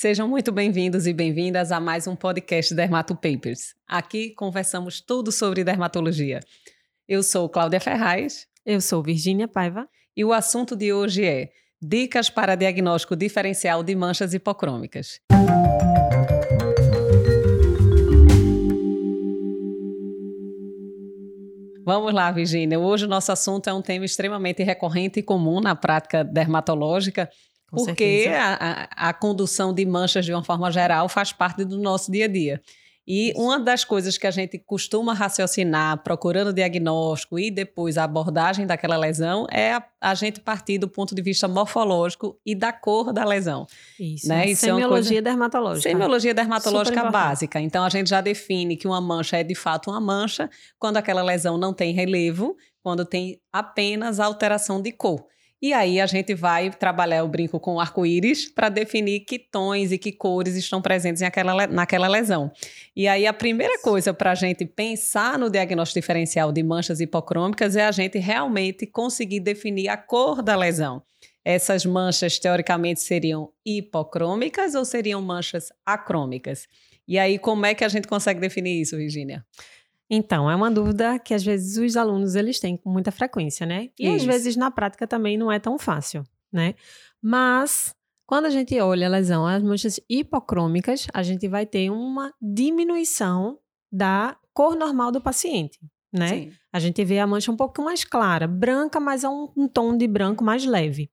Sejam muito bem-vindos e bem-vindas a mais um podcast Dermato Papers. Aqui conversamos tudo sobre dermatologia. Eu sou Cláudia Ferraz. Eu sou Virgínia Paiva. E o assunto de hoje é Dicas para diagnóstico diferencial de manchas hipocrômicas. Vamos lá, Virgínia. Hoje o nosso assunto é um tema extremamente recorrente e comum na prática dermatológica com porque a, a, a, condução de manchas, de uma forma geral, faz parte do nosso dia a dia. E uma das coisas que a gente costuma raciocinar, procurando diagnóstico e depois a abordagem daquela lesão, é a, a gente partir do ponto de vista morfológico e da cor da lesão. Isso. Né? Isso Semiologia é coisa... dermatológica. Semiologia dermatológica básica. Então a gente já define que uma mancha é de fato uma mancha quando aquela lesão não tem relevo, quando tem apenas alteração de cor. E aí a gente vai trabalhar o brinco com arco-íris para definir que tons e que cores estão presentes naquela, naquela lesão. E aí a primeira coisa para a gente pensar no diagnóstico diferencial de manchas hipocrômicas é a gente realmente conseguir definir a cor da lesão. Essas manchas, teoricamente, seriam hipocrômicas ou seriam manchas acrômicas? E aí, como é que a gente consegue definir isso, Virginia? Então, é uma dúvida que às vezes os alunos eles têm com muita frequência, né? E Isso. às vezes na prática também não é tão fácil, né? Mas quando a gente olha a lesão, as manchas hipocrômicas, a gente vai ter uma diminuição da cor normal do paciente, né? Sim. A gente vê a mancha um pouco mais clara, branca, mas é um, um tom de branco mais leve.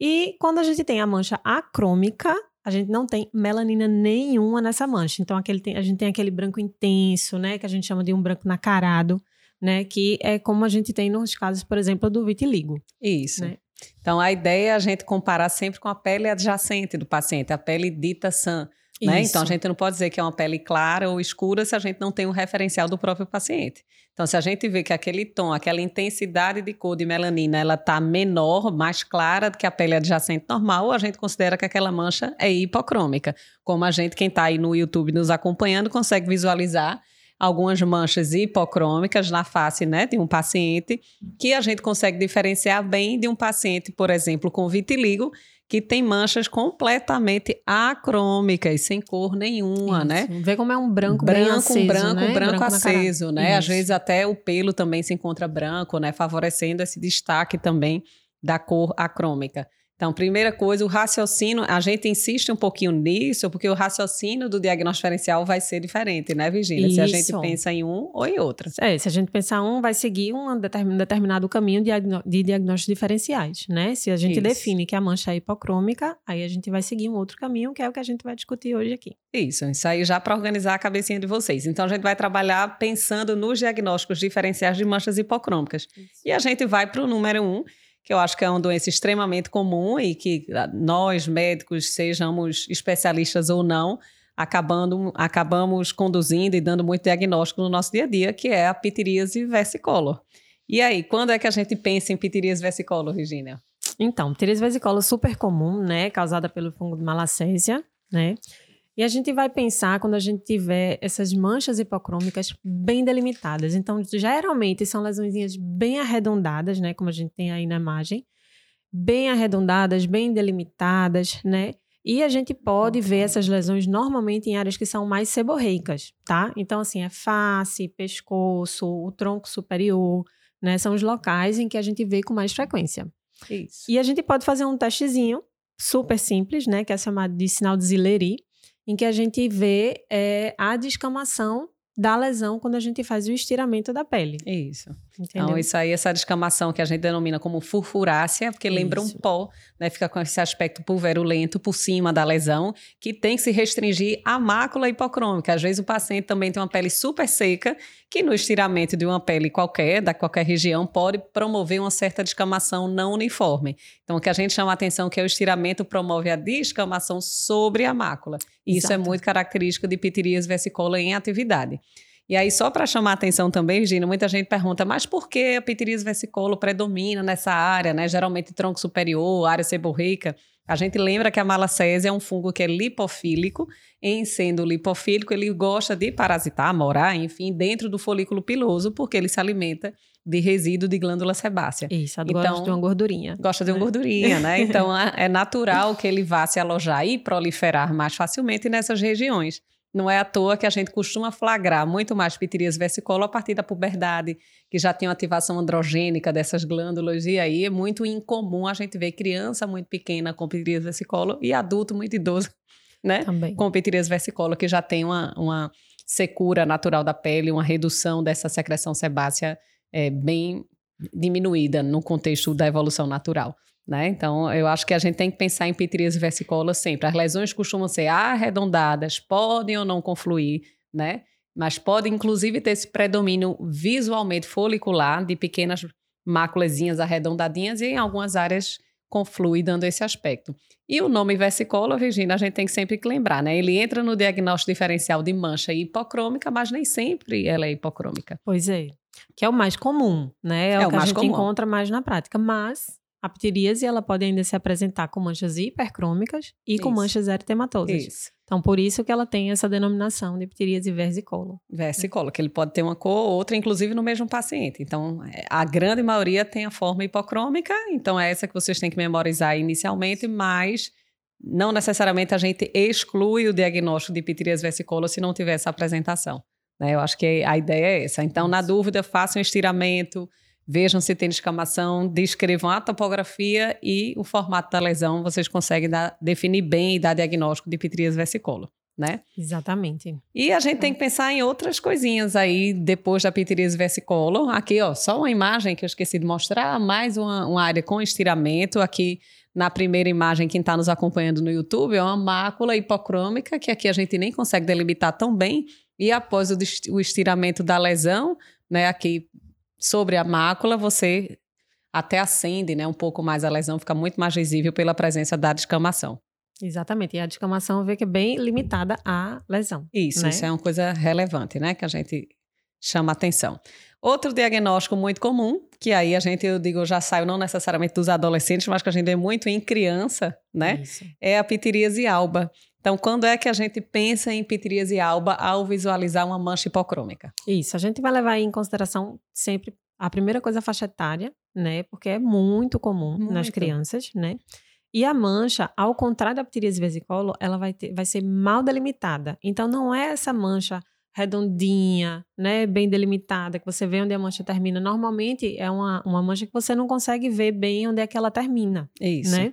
E quando a gente tem a mancha acrômica, a gente não tem melanina nenhuma nessa mancha. Então, aquele tem, a gente tem aquele branco intenso, né? Que a gente chama de um branco nacarado, né? Que é como a gente tem nos casos, por exemplo, do vitiligo. Isso. Né? Então, a ideia é a gente comparar sempre com a pele adjacente do paciente, a pele dita sã. Né? Então, a gente não pode dizer que é uma pele clara ou escura se a gente não tem um referencial do próprio paciente. Então, se a gente vê que aquele tom, aquela intensidade de cor de melanina, ela está menor, mais clara do que a pele adjacente normal, a gente considera que aquela mancha é hipocrômica. Como a gente, quem está aí no YouTube nos acompanhando, consegue visualizar algumas manchas hipocrômicas na face né, de um paciente, que a gente consegue diferenciar bem de um paciente, por exemplo, com vitiligo, que tem manchas completamente acrômicas, sem cor nenhuma, né? Isso. né? Vê como é um branco, branco aceso, branco, né? branco, branco aceso, né? Isso. Às vezes até o pelo também se encontra branco, né? Favorecendo esse destaque também da cor acrômica. Então, primeira coisa, o raciocínio, a gente insiste um pouquinho nisso, porque o raciocínio do diagnóstico diferencial vai ser diferente, né, Virginia? Isso. Se a gente pensa em um ou em outra. É, se a gente pensar um, vai seguir um determinado caminho de diagnósticos diferenciais, né? Se a gente Isso. define que a mancha é hipocrômica, aí a gente vai seguir um outro caminho, que é o que a gente vai discutir hoje aqui. Isso, isso aí já para organizar a cabecinha de vocês. Então, a gente vai trabalhar pensando nos diagnósticos diferenciais de manchas hipocrômicas. Isso. E a gente vai para o número um, que eu acho que é uma doença extremamente comum e que ah, nós, médicos, sejamos especialistas ou não, acabando, acabamos conduzindo e dando muito diagnóstico no nosso dia a dia, que é a pitiríase versicolor. E aí, quando é que a gente pensa em pitiríase versicolor, Regina? Então, pitiríase versicolor super comum, né, causada pelo fungo de malacésia, né? E a gente vai pensar quando a gente tiver essas manchas hipocrômicas bem delimitadas. Então, geralmente são lesões bem arredondadas, né? Como a gente tem aí na imagem. Bem arredondadas, bem delimitadas, né? E a gente pode ver essas lesões normalmente em áreas que são mais seborreicas, tá? Então, assim, é face, pescoço, o tronco superior, né? São os locais em que a gente vê com mais frequência. Isso. E a gente pode fazer um testezinho super simples, né? Que é chamado de sinal de Zilleri, em que a gente vê é, a descamação da lesão quando a gente faz o estiramento da pele. Isso. Entendeu? Então, isso aí, essa descamação que a gente denomina como furfurácea, porque isso. lembra um pó, né? Fica com esse aspecto pulverulento por cima da lesão, que tem que se restringir à mácula hipocrômica. Às vezes o paciente também tem uma pele super seca, que no estiramento de uma pele qualquer, da qualquer região, pode promover uma certa descamação não uniforme. Então, o que a gente chama a atenção é que o estiramento promove a descamação sobre a mácula. E isso é muito característico de pitirias versicolor em atividade. E aí, só para chamar a atenção também, Virginia, muita gente pergunta, mas por que a pitiríase versicolor predomina nessa área, né? Geralmente tronco superior, área seborreica. A gente lembra que a malacésia é um fungo que é lipofílico, em sendo lipofílico, ele gosta de parasitar, morar, enfim, dentro do folículo piloso, porque ele se alimenta de resíduo de glândula sebácea. Isso, então, gosta de uma gordurinha. Gosta de uma gordurinha, né? Então é natural que ele vá se alojar e proliferar mais facilmente nessas regiões. Não é à toa que a gente costuma flagrar muito mais piterias versicolor a partir da puberdade, que já tem uma ativação androgênica dessas glândulas, e aí é muito incomum a gente ver criança muito pequena com piterias versicolor e adulto muito idoso, né? Também. Com piterias versicolor, que já tem uma, uma secura natural da pele, uma redução dessa secreção sebácea é, bem diminuída no contexto da evolução natural. Né? Então, eu acho que a gente tem que pensar em pitiríase versicola sempre. As lesões costumam ser arredondadas, podem ou não confluir, né? Mas podem, inclusive, ter esse predomínio visualmente folicular de pequenas máculazinhas arredondadinhas e em algumas áreas conflui dando esse aspecto. E o nome versicola, Virginia, a gente tem que sempre que lembrar, né? Ele entra no diagnóstico diferencial de mancha hipocrômica, mas nem sempre ela é hipocrômica. Pois é. Que é o mais comum, né? É, é o que a gente comum. encontra mais na prática. Mas a ptiríase ela pode ainda se apresentar com manchas hipercrômicas e isso. com manchas eritematosas. Isso. Então, por isso que ela tem essa denominação de ptiríase versicolor. Versicolor, que ele pode ter uma cor ou outra, inclusive no mesmo paciente. Então, é, a grande maioria tem a forma hipocrômica, então é essa que vocês têm que memorizar inicialmente, mas não necessariamente a gente exclui o diagnóstico de ptiríase versicolor se não tiver essa apresentação. Né? Eu acho que a ideia é essa. Então, na dúvida, façam um estiramento, Vejam se tem descamação, descrevam a topografia e o formato da lesão. Vocês conseguem dar, definir bem e dar diagnóstico de pitrias versicolor, né? Exatamente. E a gente tem que pensar em outras coisinhas aí depois da pitiríase versicolor. Aqui, ó, só uma imagem que eu esqueci de mostrar, mais uma, uma área com estiramento. Aqui na primeira imagem, quem está nos acompanhando no YouTube, é uma mácula hipocrômica, que aqui a gente nem consegue delimitar tão bem. E após o estiramento da lesão, né, aqui sobre a mácula, você até acende né, um pouco mais a lesão, fica muito mais visível pela presença da descamação. Exatamente, e a descamação vê que é bem limitada à lesão. Isso, né? isso é uma coisa relevante, né, que a gente chama atenção. Outro diagnóstico muito comum, que aí a gente, eu digo, já saiu não necessariamente dos adolescentes, mas que a gente vê muito em criança, né? Isso. É a pitiríase alba. Então, quando é que a gente pensa em pitiríase alba ao visualizar uma mancha hipocrômica? Isso, a gente vai levar em consideração sempre a primeira coisa a faixa etária, né? Porque é muito comum muito. nas crianças, né? E a mancha, ao contrário da pitiríase vesicolo, ela vai, ter, vai ser mal delimitada. Então, não é essa mancha redondinha, né, bem delimitada, que você vê onde a mancha termina. Normalmente é uma, uma mancha que você não consegue ver bem onde é que ela termina. Isso. Né?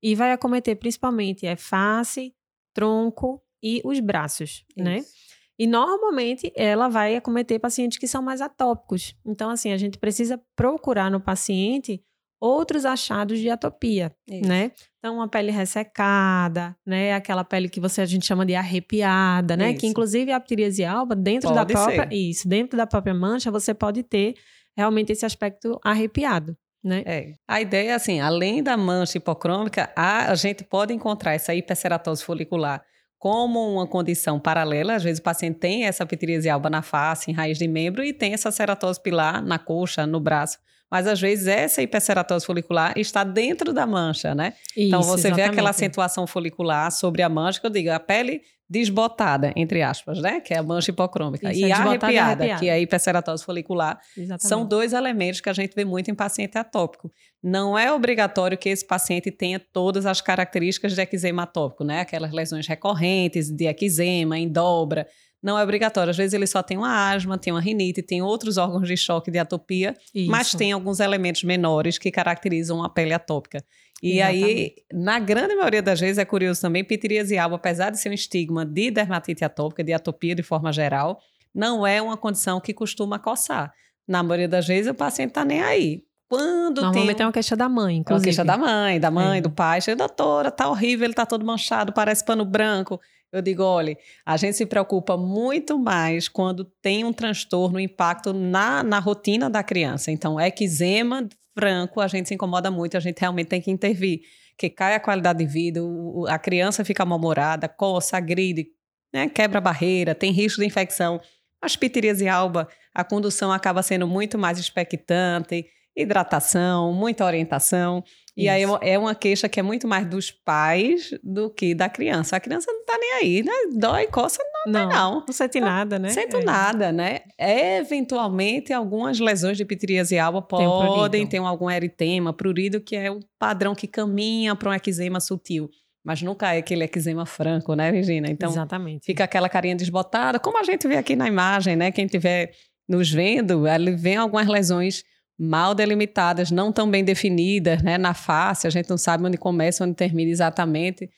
E vai acometer principalmente é face, tronco e os braços, né? Isso. né? E normalmente ela vai acometer pacientes que são mais atópicos. Então, assim, a gente precisa procurar no paciente outros achados de atopia, Isso. né? Então, uma pele ressecada, né? Aquela pele que você a gente chama de arrepiada, né? Isso. Que inclusive a ptiríase alba, dentro pode da própria, ser. isso, dentro da própria mancha, você pode ter realmente esse aspecto arrepiado. Né? É. A ideia é assim, além da mancha hipocrômica, a, a gente pode encontrar essa hiperceratose folicular como uma condição paralela. Às vezes o paciente tem essa pitiríase alba na face, em raiz de membro, e tem essa ceratose pilar na coxa, no braço. Mas às vezes essa hiperceratose folicular está dentro da mancha, né? Isso, então você exatamente. vê aquela acentuação folicular sobre a mancha, que eu digo, a pele desbotada, entre aspas, né? Que é a mancha hipocrômica. Isso, e é arrepiada, arrepiada, que é a hiperceratose folicular. Exatamente. São dois elementos que a gente vê muito em paciente atópico. Não é obrigatório que esse paciente tenha todas as características de eczema atópico, né? Aquelas lesões recorrentes de eczema, em dobra. Não é obrigatório. Às vezes ele só tem uma asma, tem uma rinite, tem outros órgãos de choque de atopia, Isso. mas tem alguns elementos menores que caracterizam a pele atópica. E Exatamente. aí, na grande maioria das vezes, é curioso também, pitiríase alba, apesar de ser um estigma de dermatite atópica, de atopia de forma geral, não é uma condição que costuma coçar. Na maioria das vezes, o paciente está nem aí. Quando Normalmente tem... é uma queixa da mãe, inclusive. É uma queixa da mãe, da mãe, é. do pai. Chega, doutora, tá horrível, ele tá todo manchado, parece pano branco. Eu digo, olha, a gente se preocupa muito mais quando tem um transtorno, um impacto na, na rotina da criança. Então, eczema franco, a gente se incomoda muito, a gente realmente tem que intervir. Que cai a qualidade de vida, a criança fica mal-humorada, coça, agride, né, quebra a barreira, tem risco de infecção. As pitiríase alba, a condução acaba sendo muito mais expectante, hidratação, muita orientação. E aí é, uma queixa que é muito mais dos pais do que da criança. A criança não tá nem aí, né? Dói, coça, Não, não, não sente nada, né? Sinto é. nada, né? Eventualmente, algumas lesões de pitiríase alba podem ter algum eritema, prurido, que é o padrão que caminha para um eczema sutil. Mas nunca é aquele eczema franco, né, Virginia? Então, Exatamente. fica aquela carinha desbotada, como a gente vê aqui na imagem, né? Quem tiver nos vendo, ele vê algumas lesões mal delimitadas, não tão bem definidas, né? Na face, a gente não sabe onde começa, onde termina exatamente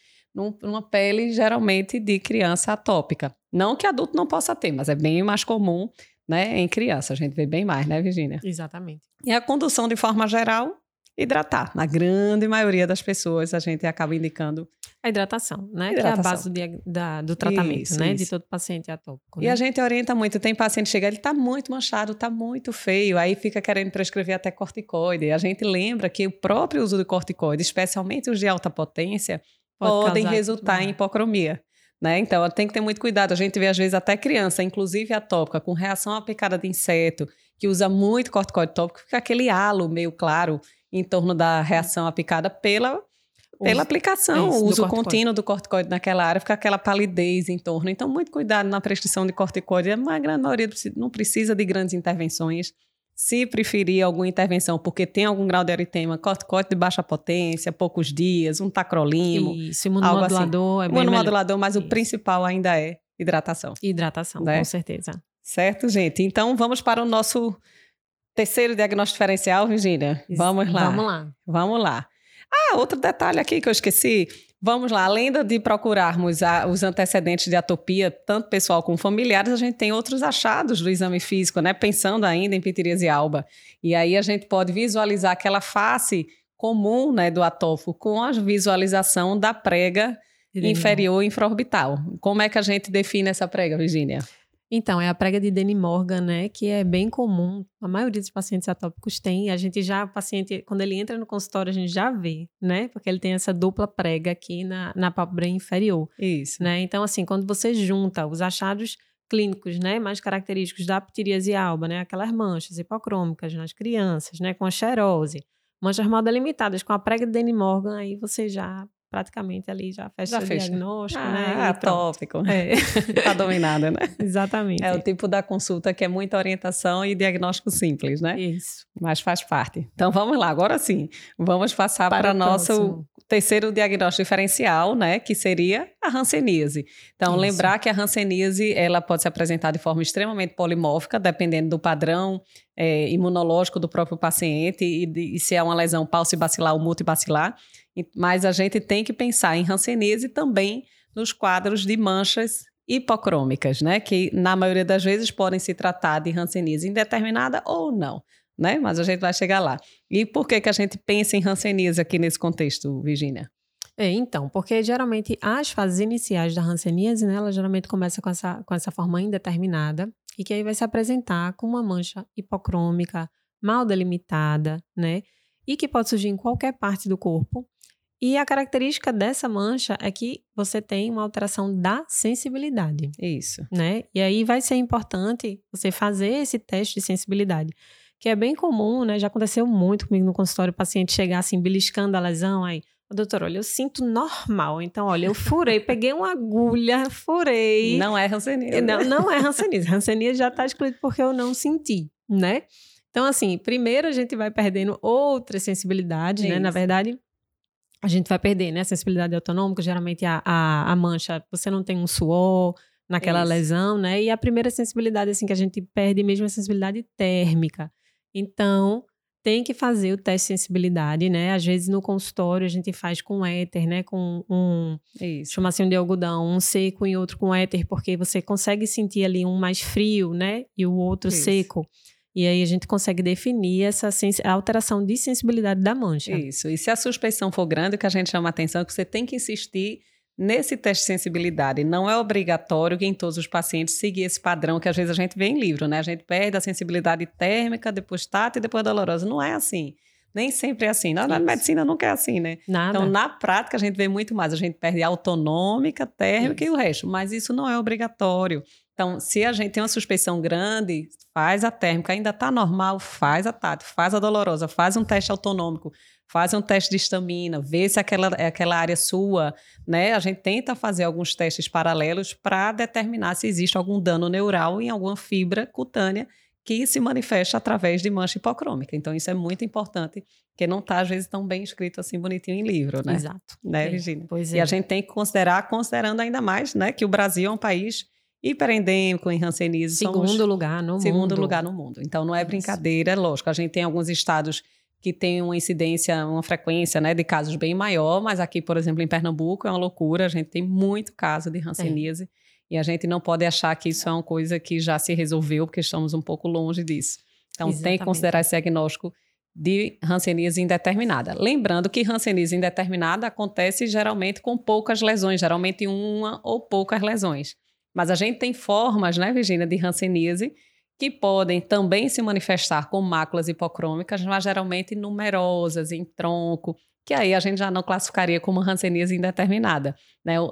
numa pele geralmente de criança atópica. Não que adulto não possa ter, mas é bem mais comum né, em criança. A gente vê bem mais, né, Virginia? Exatamente. E a condução, de forma geral, hidratar. Na grande maioria das pessoas, a gente acaba indicando a hidratação, né? Hidratação. Que é a base do, da, do tratamento, isso, né? Isso. De todo paciente atópico. E né? a gente orienta muito. Tem paciente que chega, ele está muito manchado, está muito feio, aí fica querendo prescrever até corticoide. E a gente lembra que o próprio uso de corticoide, especialmente os de alta potência, Pode podem resultar em hipocromia. Né? Então, tem que ter muito cuidado. A gente vê, às vezes, até criança, inclusive atópica, com reação à picada de inseto, que usa muito corticoide tópico, fica aquele halo meio claro em torno da reação à picada pela, pela aplicação, o uso contínuo do corticoide naquela área, fica aquela palidez em torno. Então, muito cuidado na prescrição de corticoide. A grande maioria não precisa de grandes intervenções. Se preferir alguma intervenção porque tem algum grau de eritema, corticoide de baixa potência, poucos dias, um tacrolimo. Isso, imunomodulador assim. é bem Imunomodulador, mas Isso. o principal ainda é hidratação. Hidratação, né? com certeza. Certo, gente? Então vamos para o nosso terceiro diagnóstico diferencial, Virginia. Vamos lá. Vamos lá. Vamos lá. Ah, outro detalhe aqui que eu esqueci. Vamos lá, além de procurarmos a, os antecedentes de atopia, tanto pessoal como familiares, a gente tem outros achados do exame físico, né? Pensando ainda em pitiríase alba. E aí a gente pode visualizar aquela face comum né, do atófo com a visualização da prega inferior infraorbital. Como é que a gente define essa prega, Virginia? Então, é a prega de Danny Morgan, né? Que é bem comum. A maioria dos pacientes atópicos tem. A gente já, o paciente, quando ele entra no consultório, a gente já vê, né? Porque ele tem essa dupla prega aqui na, na pálpebra inferior. Isso. Né? Então, assim, quando você junta os achados clínicos, né, mais característicos da ptiríase alba, né, aquelas manchas hipocrômicas nas crianças, né, com a xerose, manchas mal delimitadas com a prega de Danny Morgan, aí você já praticamente ali já fecha já o fecha. diagnóstico, ah, né? Ah, tópico. É. tá dominada, né? Exatamente. É o tipo da consulta que é muita orientação e diagnóstico simples, né? Isso. Mas faz parte. Então vamos lá, agora sim. Vamos passar para, para o nosso terceiro diagnóstico diferencial, né? Que seria a hanseníase. Então, Isso. lembrar que a hanseníase, ela pode se apresentar de forma extremamente polimórfica, dependendo do padrão é, imunológico do próprio paciente e, de, e se é uma lesão paucibacilar ou multibacilar. Mas a gente tem que pensar em hanseníase também nos quadros de manchas hipocrômicas, né? Que na maioria das vezes podem se tratar de hanseníase indeterminada ou não, né? Mas a gente vai chegar lá. E por que que a gente pensa em hanseníase aqui nesse contexto, Virginia? É, então, porque geralmente as fases iniciais da hanseníase, né, ela geralmente começa com essa, com essa forma indeterminada e que aí vai se apresentar com uma mancha hipocrômica mal delimitada, né, e que pode surgir em qualquer parte do corpo e a característica dessa mancha é que você tem uma alteração da sensibilidade. Isso. Né? E aí vai ser importante você fazer esse teste de sensibilidade, que é bem comum, né? Já aconteceu muito comigo no consultório, o paciente chegar assim, beliscando a lesão, aí, doutor, olha, eu sinto normal. Então, olha, eu furei, peguei uma agulha, furei. Não é ranceníase. Não, não é ranceníase. Ranceníase já está excluído porque eu não senti, né? Então, assim, primeiro a gente vai perdendo outras sensibilidades, né? Na verdade, a gente vai perder, né? A sensibilidade autonômica, geralmente a, a, a mancha, você não tem um suor naquela Isso. lesão, né? E a primeira sensibilidade, assim, que a gente perde mesmo é a sensibilidade térmica. Então, tem que fazer o teste de sensibilidade, né? Às vezes no consultório a gente faz com éter, né? Com um chumacinho de algodão, um seco e outro com éter, porque você consegue sentir ali um mais frio, né? E o outro Isso. seco. E aí a gente consegue definir essa alteração de sensibilidade da mancha. Isso. E se a suspeição for grande, o que a gente chama a atenção é que você tem que insistir nesse teste de sensibilidade. Não é obrigatório que em todos os pacientes seguir esse padrão que às vezes a gente vê em livro, né? A gente perde a sensibilidade térmica, depois tátil e depois dolorosa. Não é assim. Nem sempre é assim. Na, na medicina nunca é assim, né? Nada. Então, na prática, a gente vê muito mais. A gente perde a autonômica, térmica isso. e o resto. Mas isso não é obrigatório. Então, se a gente tem uma suspeição grande, faz a térmica, ainda está normal, faz a TAT, faz a dolorosa, faz um teste autonômico, faz um teste de estamina, vê se aquela, é aquela área sua, né? A gente tenta fazer alguns testes paralelos para determinar se existe algum dano neural em alguma fibra cutânea que se manifesta através de mancha hipocrômica. Então, isso é muito importante, que não está, às vezes, tão bem escrito assim, bonitinho em livro, né? Exato. Né, é. Virginia? Pois é. E a gente tem que considerar, considerando ainda mais, né, que o Brasil é um país hiperendêmico em hanseníase. Segundo lugar no segundo mundo. Segundo lugar no mundo. Então, não é brincadeira, isso. lógico. A gente tem alguns estados que tem uma incidência, uma frequência né, de casos bem maior, mas aqui, por exemplo, em Pernambuco é uma loucura, a gente tem muito caso de hanseníase. É. E a gente não pode achar que isso é uma coisa que já se resolveu, porque estamos um pouco longe disso. Então, Exatamente. tem que considerar esse diagnóstico de hanseníase indeterminada. Lembrando que hanseníase indeterminada acontece geralmente com poucas lesões, geralmente uma ou poucas lesões. Mas a gente tem formas, né, Virginia, de hanseníase que podem também se manifestar com máculas hipocrômicas, mas geralmente numerosas, em tronco, que aí a gente já não classificaria como hanseníase indeterminada. Né? O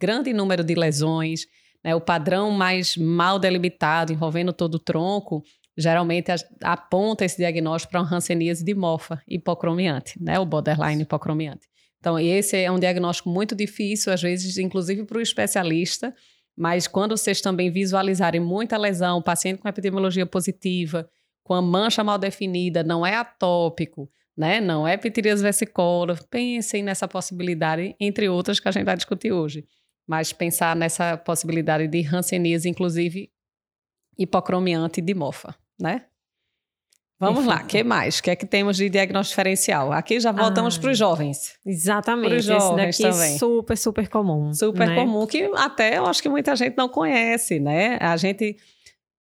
grande número de lesões, né? o padrão mais mal delimitado, envolvendo todo o tronco, geralmente aponta esse diagnóstico para uma hanseníase dimorfa hipocromiante, né? o borderline hipocromiante. Então, esse é um diagnóstico muito difícil, às vezes, inclusive para o especialista, mas quando vocês também visualizarem muita lesão, paciente com epidemiologia positiva, com a mancha mal definida, não é atópico, né? Não é pitiríase versicolor. Pensem nessa possibilidade, entre outras que a gente vai discutir hoje. Mas pensar nessa possibilidade de hanseníase, inclusive hipocromiante de mofa, né? Vamos lá, o que mais? O que é que temos de diagnóstico diferencial? Aqui já voltamos ah, para os jovens. Exatamente. Os jovens Esse daqui também. é super, super comum. Super né? comum, que até eu acho que muita gente não conhece, né? A gente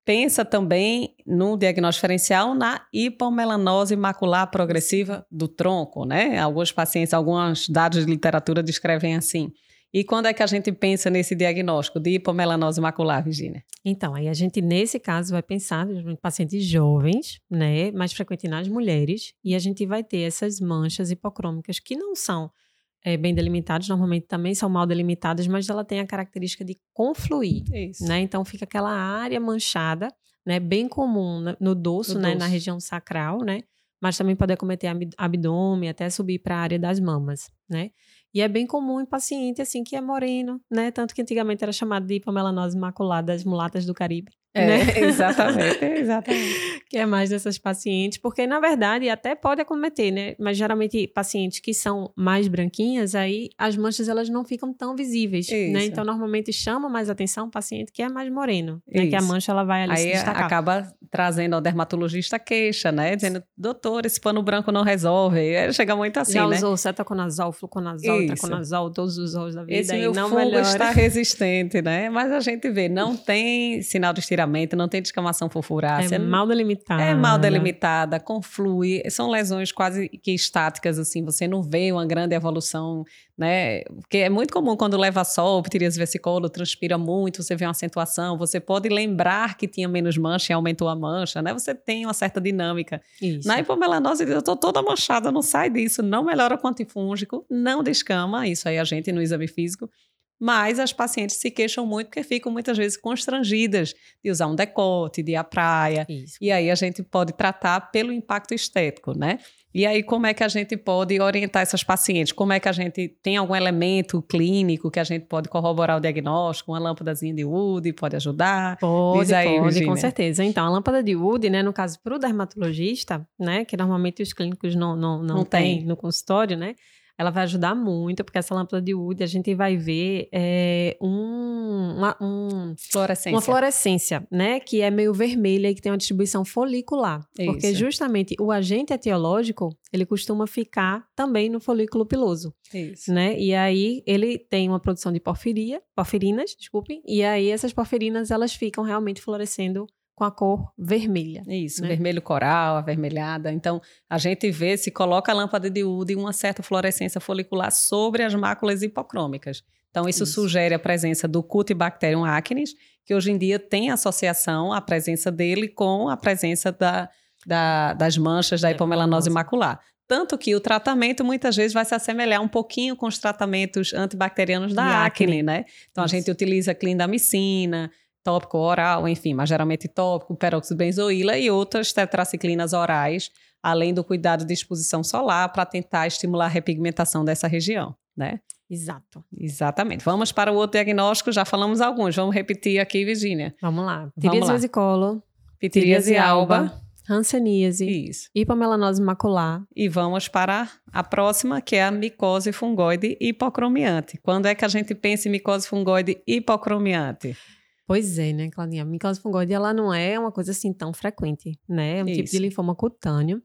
pensa também no diagnóstico diferencial na hipomelanose macular progressiva do tronco, né? Alguns pacientes, alguns dados de literatura descrevem assim. E quando é que a gente pensa nesse diagnóstico de hipomelanose macular, Virginia? Então, aí a gente, nesse caso, vai pensar em pacientes jovens, né? Mais frequente nas mulheres, e a gente vai ter essas manchas hipocrômicas que não são é, bem delimitadas, normalmente também são mal delimitadas, mas ela tem a característica de confluir. Isso. Né? Então fica aquela área manchada, né? Bem comum no dorso, no né? Dorso. Na região sacral, né? Mas também pode acometer abdômen, até subir para a área das mamas, né? E é bem comum em paciente, assim, que é moreno, né? Tanto que antigamente era chamado de hipomelanose maculada das mulatas do Caribe. É, né? exatamente, exatamente. que é mais dessas pacientes, porque na verdade até pode acometer, né? Mas geralmente pacientes que são mais branquinhas, aí as manchas elas não ficam tão visíveis, né? Isso. né? Então normalmente chama mais atenção o paciente que é mais moreno, né? Que a mancha ela vai ali aí se destacar. acaba trazendo ao dermatologista queixa, né? Dizendo, doutor, esse pano branco não resolve. Aí chega muito assim, Já né? usou cetaconazol, fluconazol, taconazol, todos os olhos da vida esse e meu não melhora. está resistente, né? Mas a gente vê, não tem sinal de estiramento não tem descamação furfurácea. É mal delimitada. É mal delimitada, conflui. São lesões quase que estáticas, assim. Você não vê uma grande evolução, né? Porque é muito comum quando leva sol, ptiríase versicolor, transpira muito, você vê uma acentuação. Você pode lembrar que tinha menos mancha e aumentou a mancha, né? Você tem uma certa dinâmica. Isso. Na hipomelanose, eu tô toda manchada, não sai disso. Não melhora com antifúngico, não descama. Isso aí a gente no exame físico mas as pacientes se queixam muito porque ficam muitas vezes constrangidas de usar um decote, de ir à praia. Isso. E aí a gente pode tratar pelo impacto estético, né? E aí, como é que a gente pode orientar essas pacientes? Como é que a gente tem algum elemento clínico que a gente pode corroborar o diagnóstico? Uma lâmpadazinha de Wood pode ajudar? Pode, aí, pode, Virginia. com certeza. Então, a lâmpada de Wood, né, no caso, para o dermatologista, né, que normalmente os clínicos não, não, não, não têm tem. no consultório, né? Ela vai ajudar muito, porque essa lâmpada de Wood a gente vai ver é, um, uma, um, fluorescência. uma fluorescência, né? Que é meio vermelha e que tem uma distribuição folicular. Isso. Porque justamente o agente etiológico, ele costuma ficar também no folículo piloso. Isso. Né? E aí ele tem uma produção de porfiria, porfirinas, desculpem, e aí essas porfirinas elas ficam realmente florescendo com a cor vermelha. Isso, né? vermelho coral, avermelhada. Então, a gente vê se coloca a lâmpada de Wood e uma certa fluorescência folicular sobre as máculas hipocrômicas. Então, isso, isso. sugere a presença do Cutibacterium acnes, que hoje em dia tem associação, a presença dele com a presença da, da, das manchas da hipomelanose macular. Tanto que o tratamento muitas vezes vai se assemelhar um pouquinho com os tratamentos antibacterianos da acne, acne, né? Então, Isso. a gente utiliza clindamicina, tópico oral, enfim, mas geralmente tópico, peróxido de benzoíla e outras tetraciclinas orais, além do cuidado de exposição solar para tentar estimular a repigmentação dessa região, né? Exato. Exatamente. Vamos para o outro diagnóstico, já falamos alguns, vamos repetir aqui, Virginia. Vamos lá. Pitiríase vesicolo, pitiríase alba, hanseníase, Isso. hipomelanose macular. E vamos para a próxima, que é a micose fungoide hipocromiante. Quando é que a gente pensa em micose fungoide hipocromiante? Pois é, né, Claudinha? A micose fungoide, ela não é uma coisa assim tão frequente, né? É um Isso. tipo de linfoma cutâneo.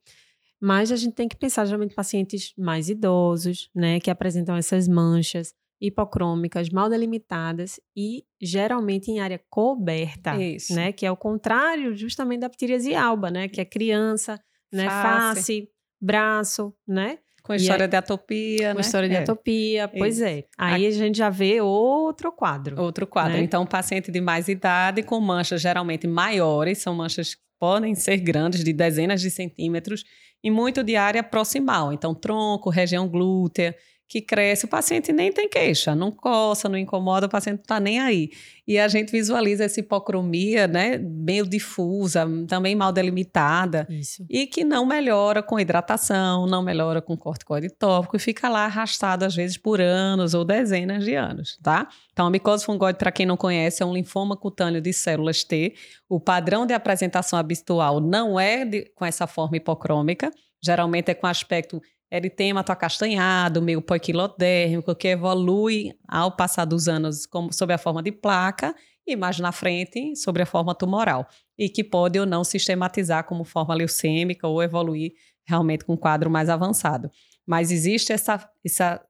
Mas a gente tem que pensar geralmente em pacientes mais idosos, né, que apresentam essas manchas hipocrômicas, mal delimitadas e geralmente em área coberta, Isso. né, que é o contrário justamente da ptiríase alba, né, que é criança, né, face, face braço, né? Com a história aí, de atopia, com né? história de é. atopia, pois Isso. é. Aí a... a gente já vê outro quadro. Outro quadro. Né? Então, paciente de mais idade com manchas geralmente maiores, são manchas que podem ser grandes, de dezenas de centímetros, e muito de área proximal, então tronco, região glútea, que cresce, o paciente nem tem queixa, não coça, não incomoda, o paciente não está nem aí. E a gente visualiza essa hipocromia, né, meio difusa, também mal delimitada, Isso. e que não melhora com hidratação, não melhora com corticoide tópico e fica lá arrastado às vezes por anos ou dezenas de anos, tá? Então, a micose fungoide, para quem não conhece, é um linfoma cutâneo de células T. O padrão de apresentação habitual não é de, com essa forma hipocrômica, geralmente é com aspecto eritemato acastanhado, meio poiquilodérmico, que evolui ao passar dos anos como, sob a forma de placa e mais na frente sobre a forma tumoral, e que pode ou não sistematizar como forma leucêmica ou evoluir realmente com um quadro mais avançado. Mas existe essa, essa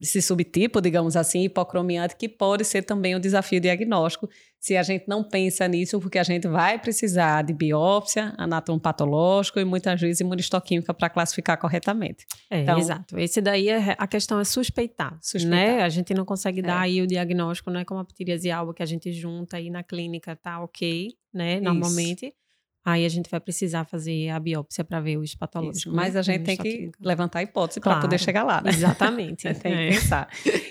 esse subtipo, digamos assim, hipocromiante, que pode ser também um desafio diagnóstico se a gente não pensa nisso, porque a gente vai precisar de biópsia, anatomopatológico e muitas vezes imunistoquímica para classificar corretamente. É, então, exato. Esse daí é, a questão é suspeitar, suspeitar. né? A gente não consegue dar é. aí o diagnóstico, não é como a ptiríase alba que a gente junta aí na clínica, tá ok, né? Normalmente. Isso. Aí a gente vai precisar fazer a biópsia para ver os patológicos. Né? Mas a gente tem que levantar a hipótese claro, para poder chegar lá, né? Exatamente. tem é. que pensar.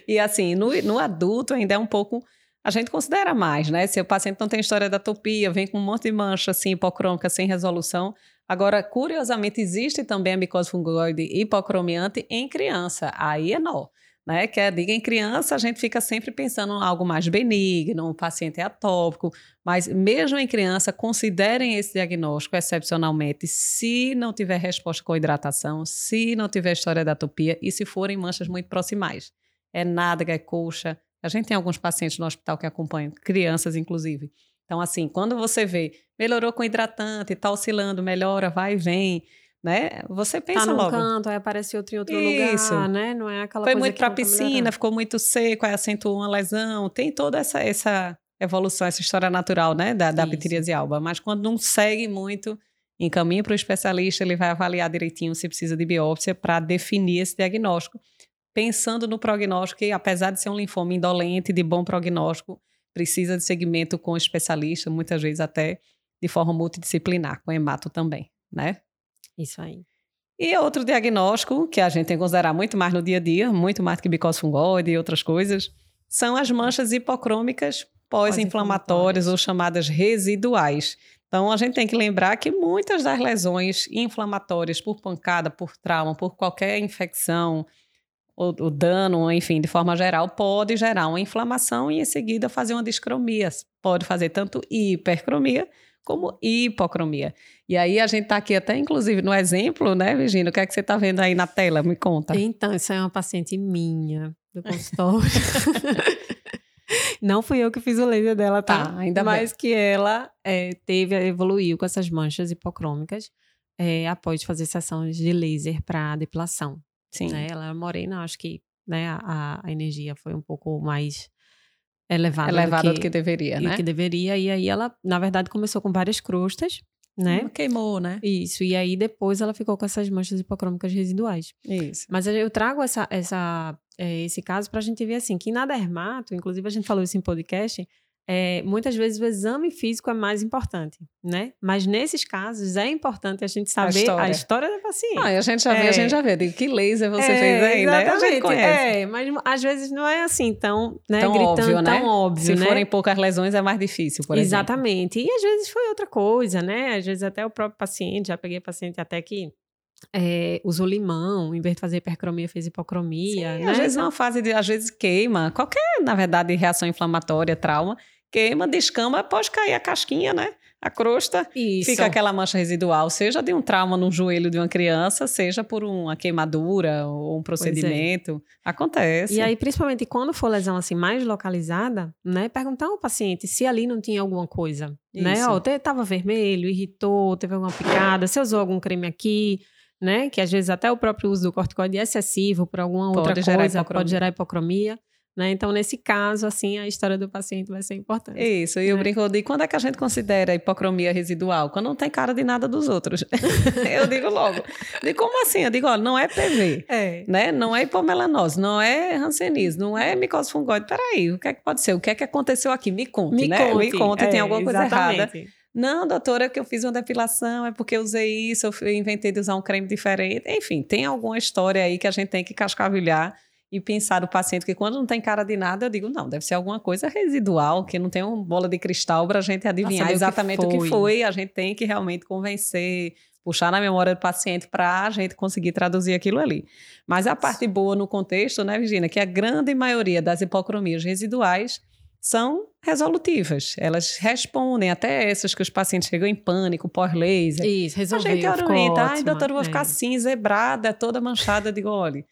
E assim, no, no adulto ainda é um pouco a gente considera mais, né? Se o paciente não tem história da atopia, vem com um monte de mancha assim, hipocrômica sem resolução. Agora, curiosamente, existe também a micose fungoide hipocromiante em criança. Aí é nó né? Que é, diga em criança, a gente fica sempre pensando em algo mais benigno, um paciente atópico, mas mesmo em criança, considerem esse diagnóstico excepcionalmente se não tiver resposta com hidratação, se não tiver história da atopia e se forem manchas muito proximais. É nádega, é coxa. A gente tem alguns pacientes no hospital que acompanham, crianças inclusive. Então, assim, quando você vê, melhorou com hidratante, está oscilando, melhora, vai e vem né? Você pensa tá num logo. canto, aí aparece outro em outro Isso. lugar, né? Não é aquela Foi coisa muito para tá piscina, ficou muito seco, aí acentuou uma lesão. Tem toda essa, essa evolução, essa história natural, né? Da, da pitiríase alba. Mas quando não segue muito, encaminha para o especialista, ele vai avaliar direitinho se precisa de biópsia para definir esse diagnóstico. Pensando no prognóstico, que apesar de ser um linfoma indolente, de bom prognóstico, precisa de segmento com especialista, muitas vezes até de forma multidisciplinar, com hemato também, né? Isso aí. E outro diagnóstico que a gente tem que considerar muito mais no dia a dia, muito mais que bicose fungoide e outras coisas, são as manchas hipocrômicas pós-inflamatórias ou chamadas residuais. Então, a gente tem que lembrar que muitas das lesões inflamatórias por pancada, por trauma, por qualquer infecção, o, o dano, enfim, de forma geral, pode gerar uma inflamação e, em seguida, fazer uma discromia. Pode fazer tanto hipercromia como hipocromia. E aí a gente está aqui até, inclusive, no exemplo, né, Virginia? O que é que você está vendo aí na tela? Me conta. Então, isso é uma paciente minha do consultório. Não fui eu que fiz o laser dela, tá? tá ainda Mas bem. que ela é, teve, evoluiu com essas manchas hipocrômicas é, após fazer sessões de laser para depilação. Sim. Né? Ela era morena, acho que né, a, a energia foi um pouco mais elevada, elevada do, que, do que deveria, né? que deveria. E aí ela, na verdade, começou com várias crostas, né? Queimou, né? Isso. E aí depois ela ficou com essas manchas hipocrômicas residuais. Isso. Mas eu trago essa, essa, é, esse caso para a gente ver assim, que na dermato, inclusive a gente falou isso em podcast, é, muitas vezes o exame físico é mais importante, né? Mas nesses casos é importante a gente saber a história, a história da paciente. Ah, a gente já é. vê, a gente já vê. Que laser você é, fez aí, exatamente. né? A gente conhece. É, mas às vezes não é assim tão, né, tão gritando óbvio, né? tão óbvio, Se né? forem poucas lesões é mais difícil, por Exatamente. exemplo. Exatamente. E às vezes foi outra coisa, né? Às vezes até o próprio paciente, já peguei paciente até que é, usou limão, em vez de fazer hipercromia, fez hipocromia. Sim, né? Às vezes é uma fase de, às vezes queima, qualquer, na verdade, reação inflamatória, trauma, queima, descama, pode cair a casquinha, né? A crosta, Isso. fica aquela mancha residual, seja de um trauma no joelho de uma criança, seja por uma queimadura ou um procedimento. É. Acontece. E aí, principalmente quando for lesão assim mais localizada, né? Perguntar ao paciente se ali não tinha alguma coisa, Isso. né? Ó, tava vermelho, irritou, teve alguma picada, você usou algum creme aqui, né? Que às vezes até o próprio uso do corticoide é excessivo por alguma pode outra coisa pode gerar hipocromia. Né? Então, nesse caso, assim, a história do paciente vai ser importante. Isso, e né? eu brinco de quando é que a gente considera hipocromia residual? Quando não tem cara de nada dos outros. eu digo logo. De como assim? Eu digo, olha, não é PV, é. né? não é hipomelanose, não é hanseníase, não é micose fungoide. Peraí, o que é que pode ser? O que é que aconteceu aqui? Me conte, Me né? Conte. Me conte, é, tem alguma coisa exatamente. errada. Não, doutora, é que eu fiz uma depilação, é porque eu usei isso, eu inventei de usar um creme diferente. Enfim, tem alguma história aí que a gente tem que cascavilhar e pensar o paciente que quando não tem cara de nada, eu digo, não, deve ser alguma coisa residual, que não tem uma bola de cristal para a gente adivinhar exatamente o que, o que foi. A gente tem que realmente convencer, puxar na memória do paciente para a gente conseguir traduzir aquilo ali. Mas a parte boa no contexto, né, Virginia, que a grande maioria das hipocromias residuais são resolutivas. Elas respondem até essas que os pacientes chegam em pânico, pós-laser. Isso, resolveu. A gente orienta, ai, doutora, eu vou ficar é. assim, zebrada, toda manchada. Eu digo, olha,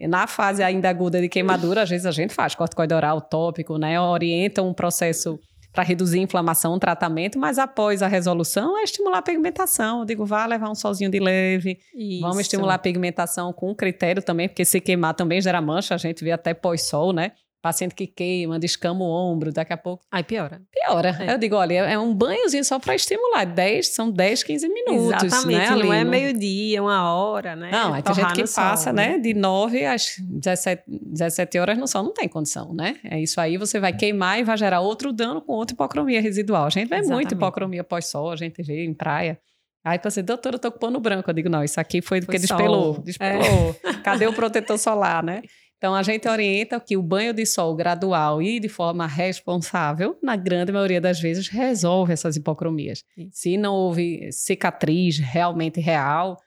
na fase ainda aguda de queimadura, às vezes a gente faz corticoide oral tópico, né? Orienta um processo para reduzir a inflamação, um tratamento, mas após a resolução é estimular a pigmentação. Eu digo, vá levar um solzinho de leve, Isso. vamos estimular a pigmentação com critério também, porque se queimar também gera mancha, a gente vê até pós-sol, né? Paciente que queima, descama o ombro, daqui a pouco. Aí piora. Piora. É. Eu digo, olha, é um banhozinho só para estimular. 10, são 10, 15 minutos. Exatamente. Né, não é meio-dia, uma hora, né? Não, é tem gente que passa, sol, né? né? De 9 às 17, 17 horas no sol, não tem condição, né? É isso aí, você vai queimar e vai gerar outro dano com outra hipocromia residual. A gente vê Exatamente. muito hipocromia pós-sol, a gente vê em praia. Aí você, doutora, eu tô com pano branco. Eu digo, não, isso aqui foi porque foi despelou. Despelou. É. Cadê o protetor solar, né? Então, a gente orienta que o banho de sol gradual e de forma responsável, na grande maioria das vezes, resolve essas hipocromias. Se não houve cicatriz realmente real,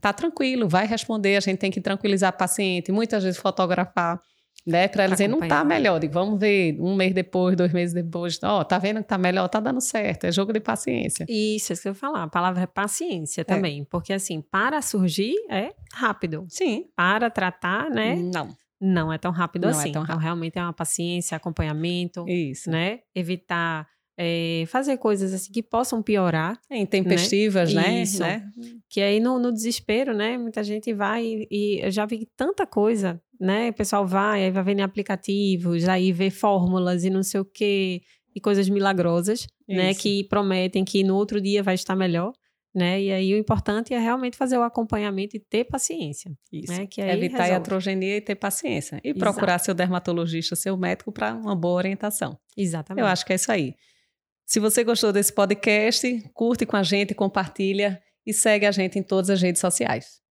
tá tranquilo, vai responder. A gente tem que tranquilizar o paciente, muitas vezes fotografar né? Para dizer, não tá melhor. Digo, vamos ver um mês depois, dois meses depois. Ó, oh, tá vendo que tá melhor, tá dando certo. É jogo de paciência. Isso, é isso que eu ia falar. A palavra é paciência é. também. Porque, assim, para surgir é rápido. Sim. Para tratar, né? Não. Não é tão rápido não assim. É tão rápido. Então, realmente é uma paciência, acompanhamento. Isso. Né? Evitar é, fazer coisas assim que possam piorar. É, intempestivas, né? Isso. né? Que aí no, no, desespero, né? Muita gente vai e, e, eu já vi tanta coisa, né? O pessoal vai, aí vai em aplicativos, aí vê fórmulas e não sei o quê, e coisas milagrosas, né? Isso. né? Que prometem que no outro dia vai estar melhor. Né? E aí o importante é realmente fazer o acompanhamento e ter paciência. Isso. Né? Que Evitar resolve. a iatrogenia e ter paciência. E Exato. procurar seu dermatologista, seu médico para uma boa orientação. Exatamente. Eu acho que é isso aí. Se você gostou desse podcast, curte com a gente, compartilha e segue a gente em todas as redes sociais.